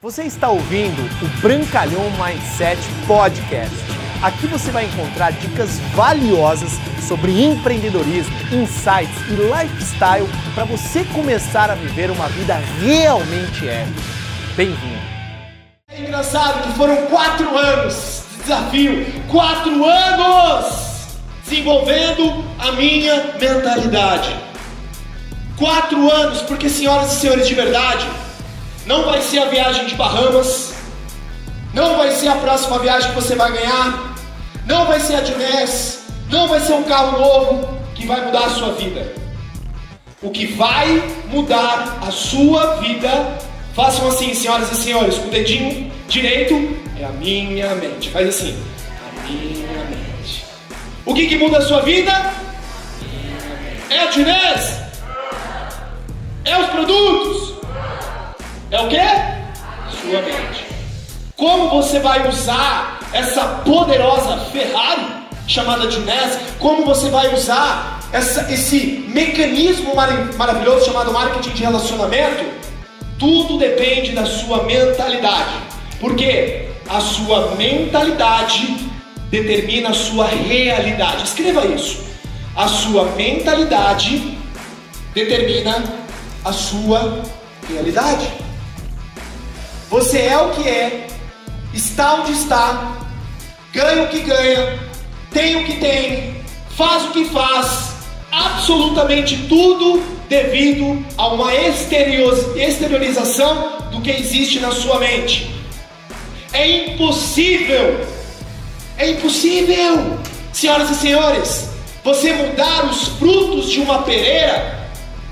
Você está ouvindo o Brancalhão Mindset Podcast. Aqui você vai encontrar dicas valiosas sobre empreendedorismo, insights e lifestyle para você começar a viver uma vida realmente épica. Bem-vindo! É engraçado que foram quatro anos de desafio, quatro anos desenvolvendo a minha mentalidade. Quatro anos, porque senhoras e senhores de verdade, não vai ser a viagem de Bahamas, não vai ser a próxima viagem que você vai ganhar, não vai ser a de não vai ser um carro novo que vai mudar a sua vida. O que vai mudar a sua vida, façam assim, senhoras e senhores, com o dedinho direito, é a minha mente. Faz assim, a minha mente. O que, que muda a sua vida? É a de NES? Como você vai usar essa poderosa Ferrari chamada de NES? Como você vai usar essa, esse mecanismo mar maravilhoso chamado marketing de relacionamento? Tudo depende da sua mentalidade. Porque a sua mentalidade determina a sua realidade. Escreva isso. A sua mentalidade determina a sua realidade. Você é o que é, está onde está, ganha o que ganha, tem o que tem, faz o que faz, absolutamente tudo devido a uma exteriorização do que existe na sua mente. É impossível, é impossível, senhoras e senhores, você mudar os frutos de uma pereira,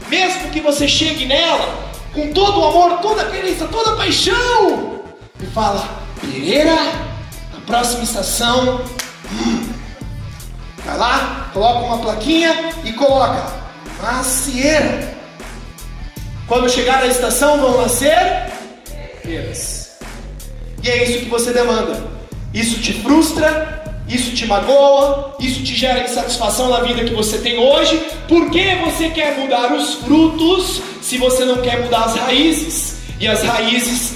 mesmo que você chegue nela com todo o amor, toda a querência, toda a paixão, e fala: Pereira, na próxima estação, hum, vai lá, coloca uma plaquinha e coloca macieira. Quando chegar na estação, vão nascer peras. E é isso que você demanda. Isso te frustra, isso te magoa, isso te gera insatisfação na vida que você tem hoje. Por que você quer mudar os frutos se você não quer mudar as raízes? E as raízes